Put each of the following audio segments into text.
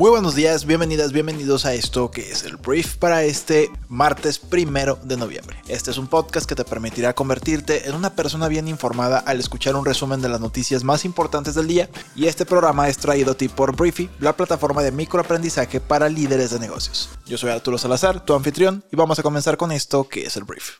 Muy buenos días, bienvenidas, bienvenidos a esto que es el brief para este martes primero de noviembre. Este es un podcast que te permitirá convertirte en una persona bien informada al escuchar un resumen de las noticias más importantes del día y este programa es traído a ti por Briefy, la plataforma de microaprendizaje para líderes de negocios. Yo soy Arturo Salazar, tu anfitrión, y vamos a comenzar con esto que es el brief.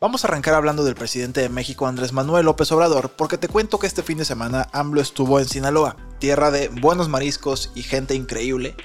Vamos a arrancar hablando del presidente de México Andrés Manuel López Obrador porque te cuento que este fin de semana AMLO estuvo en Sinaloa, tierra de buenos mariscos y gente increíble,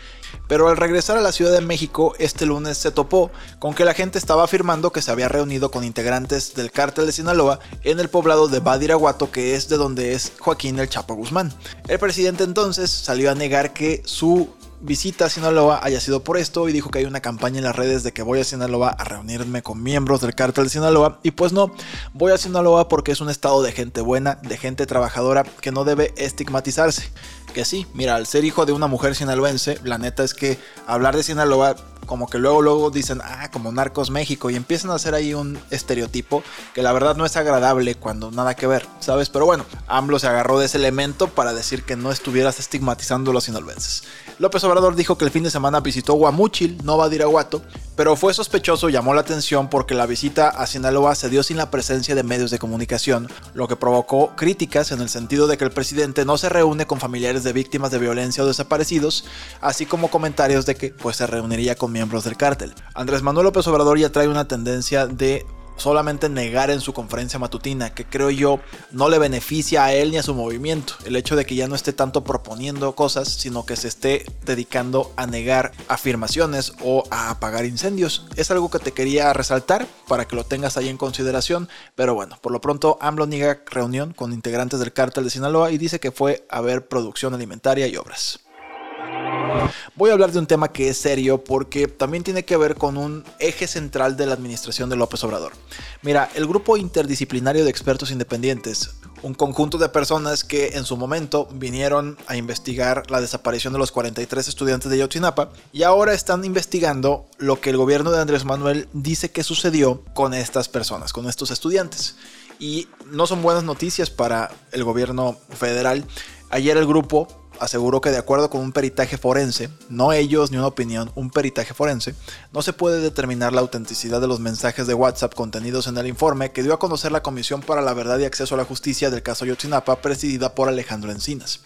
pero al regresar a la Ciudad de México este lunes se topó con que la gente estaba afirmando que se había reunido con integrantes del cártel de Sinaloa en el poblado de Badiraguato que es de donde es Joaquín el Chapo Guzmán. El presidente entonces salió a negar que su visita a Sinaloa haya sido por esto y dijo que hay una campaña en las redes de que voy a Sinaloa a reunirme con miembros del cártel de Sinaloa y pues no, voy a Sinaloa porque es un estado de gente buena, de gente trabajadora que no debe estigmatizarse. Que sí, mira, al ser hijo de una mujer sinaloense, la neta es que hablar de Sinaloa como que luego luego dicen, ah, como Narcos México y empiezan a hacer ahí un estereotipo que la verdad no es agradable cuando nada que ver, ¿sabes? Pero bueno, AMLO se agarró de ese elemento para decir que no estuvieras estigmatizando a los sinaloenses. López Obrador dijo que el fin de semana visitó Guamúchil, no Badiraguato, pero fue sospechoso y llamó la atención porque la visita a Sinaloa se dio sin la presencia de medios de comunicación, lo que provocó críticas en el sentido de que el presidente no se reúne con familiares de víctimas de violencia o desaparecidos, así como comentarios de que pues se reuniría con miembros del cártel. Andrés Manuel López Obrador ya trae una tendencia de solamente negar en su conferencia matutina, que creo yo no le beneficia a él ni a su movimiento. El hecho de que ya no esté tanto proponiendo cosas, sino que se esté dedicando a negar afirmaciones o a apagar incendios. Es algo que te quería resaltar para que lo tengas ahí en consideración. Pero bueno, por lo pronto AMLO niega reunión con integrantes del cártel de Sinaloa y dice que fue a ver producción alimentaria y obras. Voy a hablar de un tema que es serio porque también tiene que ver con un eje central de la administración de López Obrador. Mira, el grupo interdisciplinario de expertos independientes, un conjunto de personas que en su momento vinieron a investigar la desaparición de los 43 estudiantes de Yotzinapa y ahora están investigando lo que el gobierno de Andrés Manuel dice que sucedió con estas personas, con estos estudiantes. Y no son buenas noticias para el gobierno federal. Ayer el grupo aseguró que de acuerdo con un peritaje forense, no ellos ni una opinión, un peritaje forense, no se puede determinar la autenticidad de los mensajes de WhatsApp contenidos en el informe que dio a conocer la Comisión para la Verdad y Acceso a la Justicia del caso Yotzinapa, presidida por Alejandro Encinas.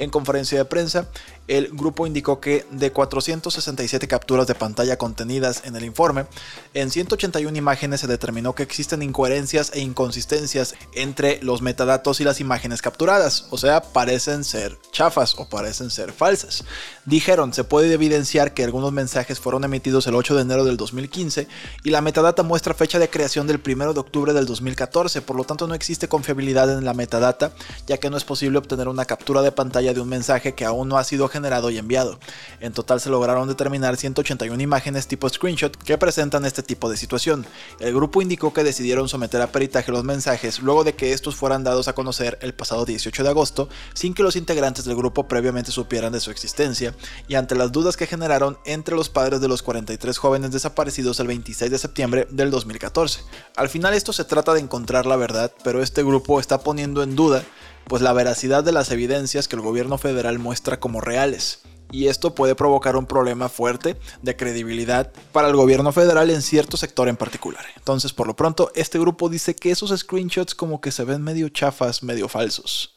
En conferencia de prensa, el grupo indicó que de 467 capturas de pantalla contenidas en el informe, en 181 imágenes se determinó que existen incoherencias e inconsistencias entre los metadatos y las imágenes capturadas, o sea, parecen ser chafas o parecen ser falsas. Dijeron, se puede evidenciar que algunos mensajes fueron emitidos el 8 de enero del 2015 y la metadata muestra fecha de creación del 1 de octubre del 2014, por lo tanto no existe confiabilidad en la metadata, ya que no es posible obtener una captura de pantalla de un mensaje que aún no ha sido generado y enviado. En total se lograron determinar 181 imágenes tipo screenshot que presentan este tipo de situación. El grupo indicó que decidieron someter a peritaje los mensajes luego de que estos fueran dados a conocer el pasado 18 de agosto sin que los integrantes del grupo previamente supieran de su existencia y ante las dudas que generaron entre los padres de los 43 jóvenes desaparecidos el 26 de septiembre del 2014. Al final esto se trata de encontrar la verdad, pero este grupo está poniendo en duda pues la veracidad de las evidencias que el gobierno federal muestra como reales. Y esto puede provocar un problema fuerte de credibilidad para el gobierno federal en cierto sector en particular. Entonces, por lo pronto, este grupo dice que esos screenshots como que se ven medio chafas, medio falsos.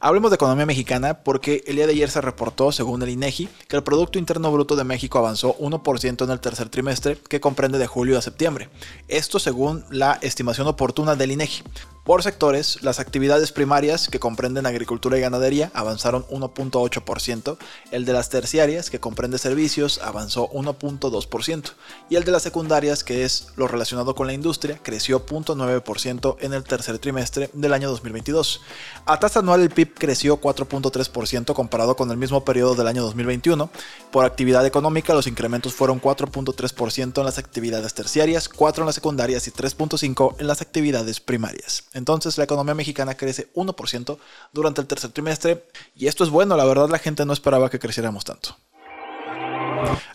Hablemos de economía mexicana porque el día de ayer se reportó, según el INEGI, que el Producto Interno Bruto de México avanzó 1% en el tercer trimestre, que comprende de julio a septiembre. Esto según la estimación oportuna del INEGI. Por sectores, las actividades primarias, que comprenden agricultura y ganadería, avanzaron 1.8%, el de las terciarias, que comprende servicios, avanzó 1.2%, y el de las secundarias, que es lo relacionado con la industria, creció 0.9% en el tercer trimestre del año 2022. A tasa anual el PIB creció 4.3% comparado con el mismo periodo del año 2021. Por actividad económica, los incrementos fueron 4.3% en las actividades terciarias, 4 en las secundarias y 3.5 en las actividades primarias. Entonces la economía mexicana crece 1% durante el tercer trimestre y esto es bueno, la verdad la gente no esperaba que creciéramos tanto.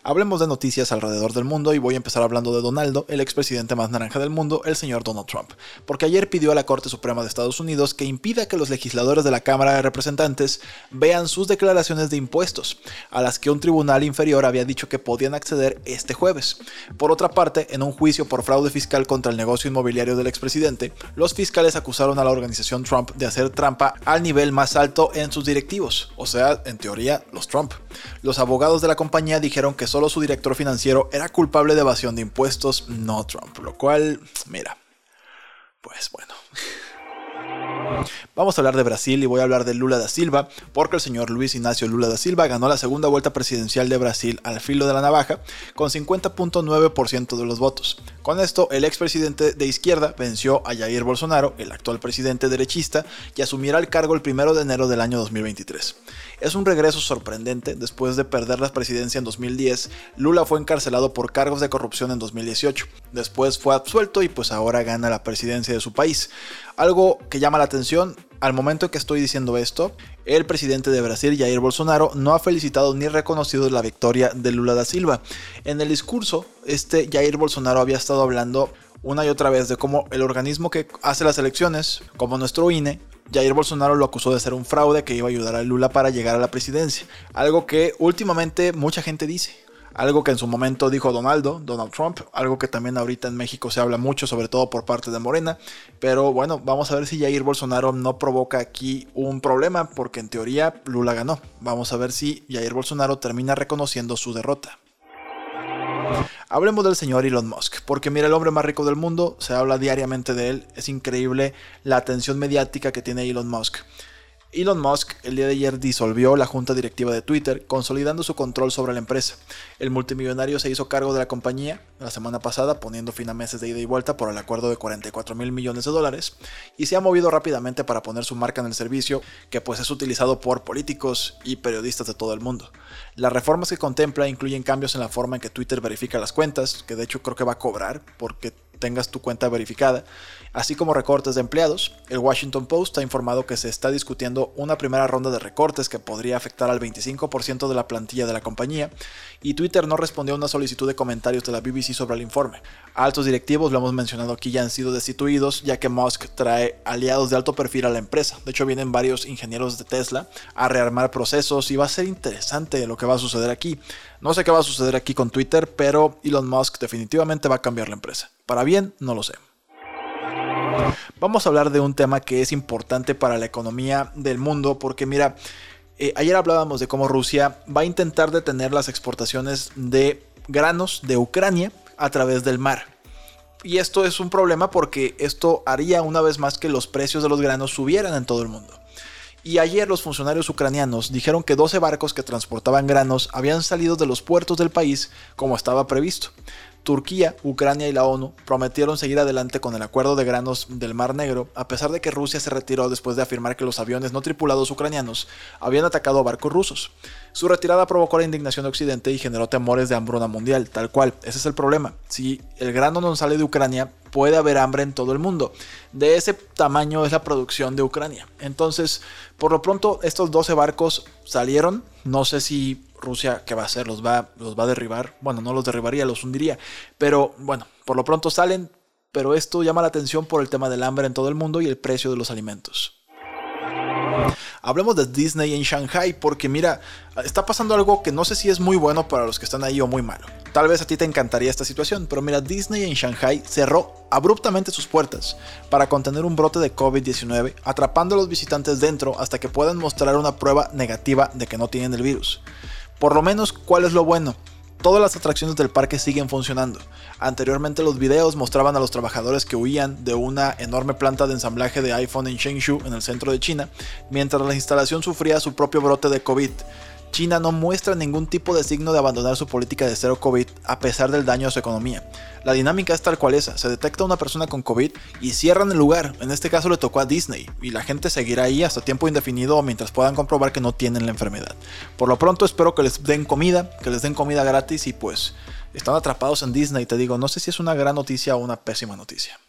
Hablemos de noticias alrededor del mundo y voy a empezar hablando de Donaldo, el expresidente más naranja del mundo, el señor Donald Trump, porque ayer pidió a la Corte Suprema de Estados Unidos que impida que los legisladores de la Cámara de Representantes vean sus declaraciones de impuestos, a las que un tribunal inferior había dicho que podían acceder este jueves. Por otra parte, en un juicio por fraude fiscal contra el negocio inmobiliario del expresidente, los fiscales acusaron a la organización Trump de hacer trampa al nivel más alto en sus directivos, o sea, en teoría, los Trump. Los abogados de la compañía dijeron que solo su director financiero era culpable de evasión de impuestos, no Trump. Lo cual, mira, pues bueno. Vamos a hablar de Brasil y voy a hablar de Lula da Silva, porque el señor Luis Ignacio Lula da Silva ganó la segunda vuelta presidencial de Brasil al filo de la navaja con 50.9% de los votos. Con esto, el expresidente de izquierda venció a Jair Bolsonaro, el actual presidente derechista, y asumirá el cargo el primero de enero del año 2023. Es un regreso sorprendente. Después de perder la presidencia en 2010, Lula fue encarcelado por cargos de corrupción en 2018. Después fue absuelto y pues ahora gana la presidencia de su país. Algo que llama la atención, al momento en que estoy diciendo esto, el presidente de Brasil, Jair Bolsonaro, no ha felicitado ni reconocido la victoria de Lula da Silva. En el discurso, este Jair Bolsonaro había estado hablando una y otra vez de cómo el organismo que hace las elecciones, como nuestro INE, Jair Bolsonaro lo acusó de ser un fraude que iba a ayudar a Lula para llegar a la presidencia. Algo que últimamente mucha gente dice. Algo que en su momento dijo Donaldo, Donald Trump, algo que también ahorita en México se habla mucho, sobre todo por parte de Morena. Pero bueno, vamos a ver si Jair Bolsonaro no provoca aquí un problema, porque en teoría Lula ganó. Vamos a ver si Jair Bolsonaro termina reconociendo su derrota. Hablemos del señor Elon Musk, porque mira, el hombre más rico del mundo, se habla diariamente de él, es increíble la atención mediática que tiene Elon Musk. Elon Musk el día de ayer disolvió la junta directiva de Twitter, consolidando su control sobre la empresa. El multimillonario se hizo cargo de la compañía la semana pasada, poniendo fin a meses de ida y vuelta por el acuerdo de 44 mil millones de dólares, y se ha movido rápidamente para poner su marca en el servicio, que pues es utilizado por políticos y periodistas de todo el mundo. Las reformas que contempla incluyen cambios en la forma en que Twitter verifica las cuentas, que de hecho creo que va a cobrar porque tengas tu cuenta verificada, así como recortes de empleados. El Washington Post ha informado que se está discutiendo una primera ronda de recortes que podría afectar al 25% de la plantilla de la compañía, y Twitter no respondió a una solicitud de comentarios de la BBC sobre el informe. Altos directivos, lo hemos mencionado aquí, ya han sido destituidos, ya que Musk trae aliados de alto perfil a la empresa. De hecho, vienen varios ingenieros de Tesla a rearmar procesos y va a ser interesante lo que va a suceder aquí. No sé qué va a suceder aquí con Twitter, pero Elon Musk definitivamente va a cambiar la empresa. Para bien, no lo sé. Vamos a hablar de un tema que es importante para la economía del mundo, porque mira, eh, ayer hablábamos de cómo Rusia va a intentar detener las exportaciones de granos de Ucrania a través del mar. Y esto es un problema porque esto haría una vez más que los precios de los granos subieran en todo el mundo. Y ayer los funcionarios ucranianos dijeron que 12 barcos que transportaban granos habían salido de los puertos del país como estaba previsto. Turquía, Ucrania y la ONU prometieron seguir adelante con el acuerdo de granos del Mar Negro, a pesar de que Rusia se retiró después de afirmar que los aviones no tripulados ucranianos habían atacado barcos rusos. Su retirada provocó la indignación de Occidente y generó temores de hambruna mundial, tal cual. Ese es el problema. Si el grano no sale de Ucrania, puede haber hambre en todo el mundo. De ese tamaño es la producción de Ucrania. Entonces, por lo pronto, estos 12 barcos salieron. No sé si Rusia, ¿qué va a hacer? ¿Los va, ¿Los va a derribar? Bueno, no los derribaría, los hundiría. Pero bueno, por lo pronto salen, pero esto llama la atención por el tema del hambre en todo el mundo y el precio de los alimentos. Hablemos de Disney en Shanghai porque mira, está pasando algo que no sé si es muy bueno para los que están ahí o muy malo. Tal vez a ti te encantaría esta situación, pero mira, Disney en Shanghai cerró abruptamente sus puertas para contener un brote de COVID-19, atrapando a los visitantes dentro hasta que puedan mostrar una prueba negativa de que no tienen el virus. Por lo menos, ¿cuál es lo bueno? Todas las atracciones del parque siguen funcionando. Anteriormente los videos mostraban a los trabajadores que huían de una enorme planta de ensamblaje de iPhone en Shengshu, en el centro de China, mientras la instalación sufría su propio brote de COVID. China no muestra ningún tipo de signo de abandonar su política de cero COVID a pesar del daño a su economía. La dinámica es tal cual esa, se detecta una persona con COVID y cierran el lugar, en este caso le tocó a Disney, y la gente seguirá ahí hasta tiempo indefinido mientras puedan comprobar que no tienen la enfermedad. Por lo pronto espero que les den comida, que les den comida gratis y pues están atrapados en Disney, te digo, no sé si es una gran noticia o una pésima noticia.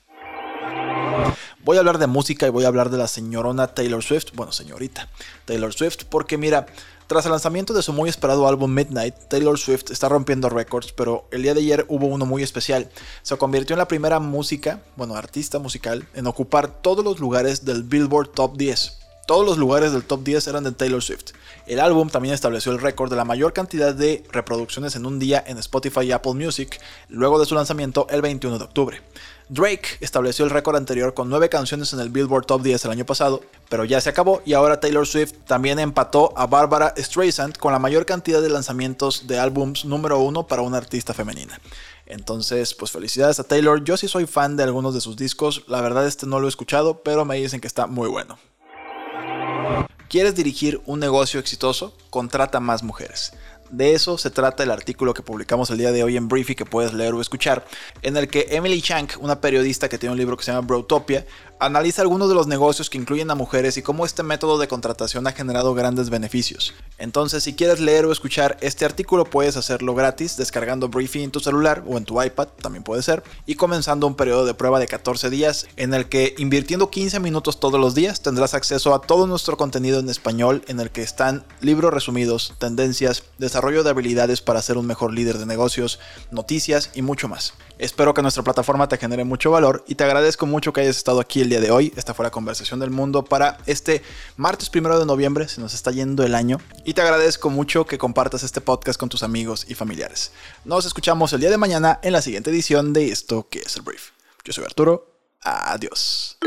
Voy a hablar de música y voy a hablar de la señorona Taylor Swift, bueno, señorita Taylor Swift, porque mira, tras el lanzamiento de su muy esperado álbum Midnight, Taylor Swift está rompiendo récords, pero el día de ayer hubo uno muy especial. Se convirtió en la primera música, bueno, artista musical, en ocupar todos los lugares del Billboard Top 10. Todos los lugares del top 10 eran de Taylor Swift. El álbum también estableció el récord de la mayor cantidad de reproducciones en un día en Spotify y Apple Music, luego de su lanzamiento el 21 de octubre. Drake estableció el récord anterior con 9 canciones en el Billboard Top 10 el año pasado, pero ya se acabó y ahora Taylor Swift también empató a Barbara Streisand con la mayor cantidad de lanzamientos de álbums número 1 para una artista femenina. Entonces, pues felicidades a Taylor. Yo sí soy fan de algunos de sus discos. La verdad este no lo he escuchado, pero me dicen que está muy bueno. ¿Quieres dirigir un negocio exitoso? Contrata más mujeres. De eso se trata el artículo que publicamos el día de hoy en Briefy que puedes leer o escuchar, en el que Emily Chang, una periodista que tiene un libro que se llama Brotopia, analiza algunos de los negocios que incluyen a mujeres y cómo este método de contratación ha generado grandes beneficios. Entonces, si quieres leer o escuchar este artículo, puedes hacerlo gratis descargando Briefy en tu celular o en tu iPad, también puede ser, y comenzando un periodo de prueba de 14 días en el que invirtiendo 15 minutos todos los días tendrás acceso a todo nuestro contenido en español en el que están libros resumidos, tendencias, desarrollo de habilidades para ser un mejor líder de negocios, noticias y mucho más. Espero que nuestra plataforma te genere mucho valor y te agradezco mucho que hayas estado aquí el día de hoy. Esta fue la conversación del mundo para este martes primero de noviembre. Se nos está yendo el año y te agradezco mucho que compartas este podcast con tus amigos y familiares. Nos escuchamos el día de mañana en la siguiente edición de esto que es el brief. Yo soy Arturo. Adiós.